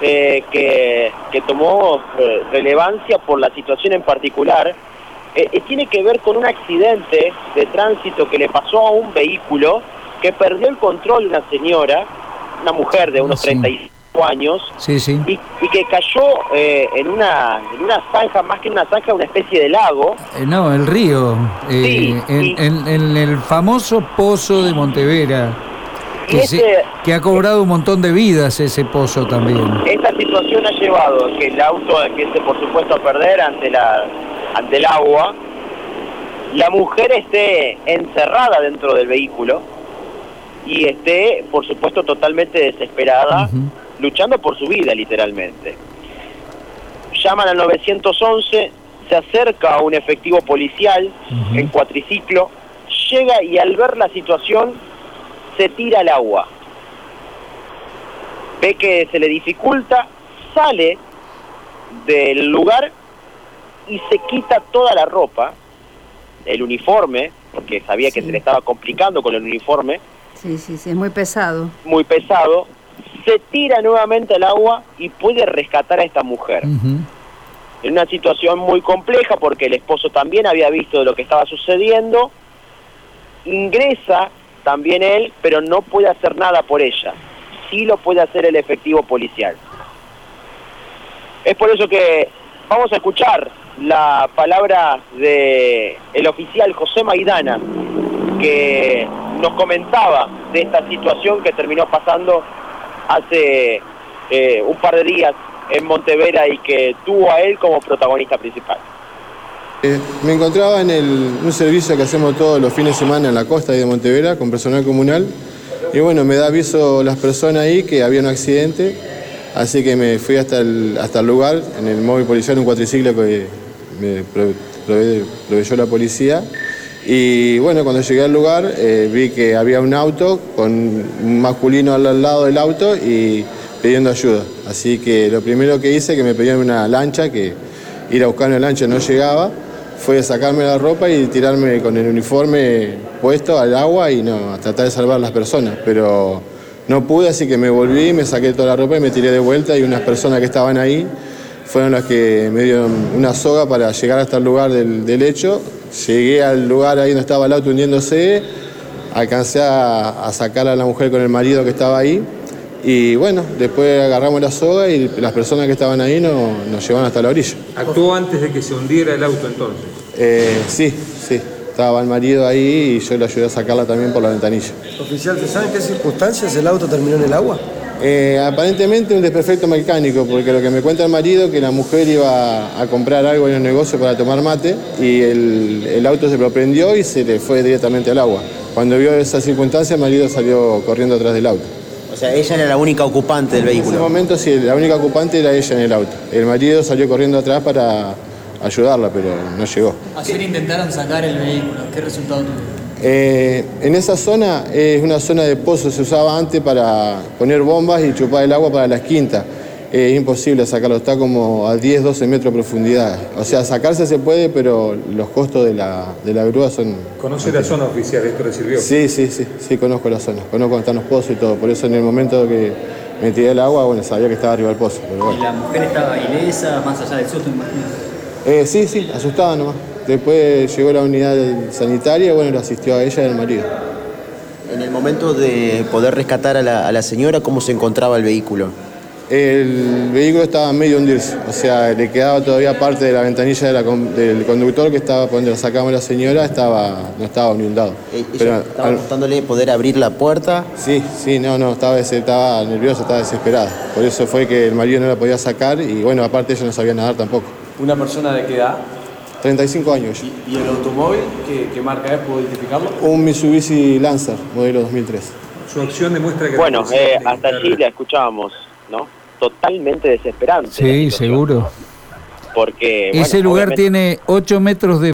eh, que, que tomó eh, relevancia por la situación en particular eh, eh, tiene que ver con un accidente de tránsito que le pasó a un vehículo que perdió el control de una señora, una mujer de unos Sí. 35 años, Sí, sí. y, y que cayó eh, en, una, en una zanja, más que una zanja, una especie de lago. No, el río. Sí, en, y- en- en el famoso pozo de Montevera. Que, se- ese- que ha cobrado un montón de vidas ese pozo también. Esta situación ha llevado a que el auto empiece, por supuesto, a perder ante, la, ante el agua. La mujer esté encerrada dentro del vehículo y esté, por supuesto, totalmente desesperada, luchando por su vida, literalmente. Llaman al 911, se acerca a un efectivo policial en cuatriciclo, llega y al ver la situación se tira al agua. Ve que se le dificulta, sale del lugar y se quita toda la ropa, el uniforme, porque sabía que se le estaba complicando con el uniforme, Sí, sí, sí, es muy pesado. muy pesado, se tira nuevamente al agua y puede rescatar a esta mujer. En una situación muy compleja porque el esposo también había visto lo que estaba sucediendo, ingresa también él, pero no puede hacer nada por ella. Sí lo puede hacer el efectivo policial. Es por eso que vamos a escuchar la palabra de el oficial José Maidana, que nos comentaba de esta situación que terminó pasando hace eh, un par de días en Montevera y que tuvo a él como protagonista principal. Eh, Me encontraba en el- un servicio que hacemos todos los fines de semana en la costa de Montevera con personal comunal. Y bueno, me da aviso las personas ahí que había un accidente, así que me fui hasta el, hasta el lugar, en el móvil policial, un cuatriciclo que me prove- prove- proveyó la policía. Y bueno, cuando llegué al lugar eh, vi que había un auto con un masculino al lado del auto y pidiendo ayuda. Así que lo primero que hice, que me pedían una lancha, que ir a buscar una lancha no llegaba, fue sacarme la ropa y tirarme con el uniforme puesto al agua y no, a tratar de salvar a las personas. Pero no pude, así que me volví, me saqué toda la ropa y me tiré de vuelta y unas personas que estaban ahí fueron las que me dieron una soga para llegar hasta el lugar del, hecho. Llegué al lugar ahí donde estaba el auto hundiéndose, alcancé a, a sacar a la mujer con el marido que estaba ahí. Y bueno, después agarramos la soga y las personas que estaban ahí no- nos llevaron hasta la orilla. Actuó antes de que se hundiera el auto entonces. Eh, sí, sí, estaba el marido ahí y yo le ayudé a sacarla también por la ventanilla. Oficial, ¿te saben qué circunstancias el auto terminó en el agua? Eh, aparentemente un desperfecto mecánico, porque lo que me cuenta el marido que la mujer iba a comprar algo en el negocio para tomar mate y el, el auto se lo prendió y se le fue directamente al agua. Cuando vio esa circunstancia, el marido salió corriendo atrás del auto. O sea, ella era la única ocupante del En ese vehículo. momento sí, la única ocupante era ella en el auto. El marido salió corriendo atrás para ayudarla, pero no llegó. Ayer intentaron sacar el vehículo. ¿Qué resultado tuvo? Eh, en esa zona es una zona de pozo, se usaba antes para poner bombas y chupar el agua para las quintas. Eh, es imposible sacarlo, está como a 10, 12 metros de profundidad. O sea, sacarse se puede, pero los costos de la, de la grúa son... Conoce la zona oficial, esto le sirvió. Sí, sí, sí, sí, conozco la zona, conozco dónde están los pozos y todo. Por eso en el momento que me tiré el agua, bueno, sabía que estaba arriba del pozo. pero bueno. la mujer estaba ilesa, más allá del susto, imagino. Eh, sí, sí, asustada nomás. Después llegó la unidad sanitaria y bueno, lo asistió a ella y al marido. En el momento de poder rescatar a la, a la señora, ¿cómo se encontraba el vehículo? El vehículo estaba medio hundirse, o sea, le quedaba todavía parte de la ventanilla de la del conductor que estaba cuando la sacamos la señora, estaba, no estaba Ella Pero, estaba costándole poder abrir la puerta. sí, sí, no, no, estaba, estaba nerviosa, estaba desesperada. Por eso fue que el marido no la podía sacar y bueno, aparte ella no sabía nadar tampoco. ¿Una persona de qué edad? 35 años ella. ¿Y el automóvil? ¿Qué, qué marca es? ¿Puedo identificarlo? Un Mitsubishi Lancer, modelo 2003. Su acción demuestra que... Bueno, eh, hasta allí la escuchábamos, ¿no? Totalmente desesperante. Sí, seguro. Porque, bueno, Ese lugar obviamente- tiene 8 metros de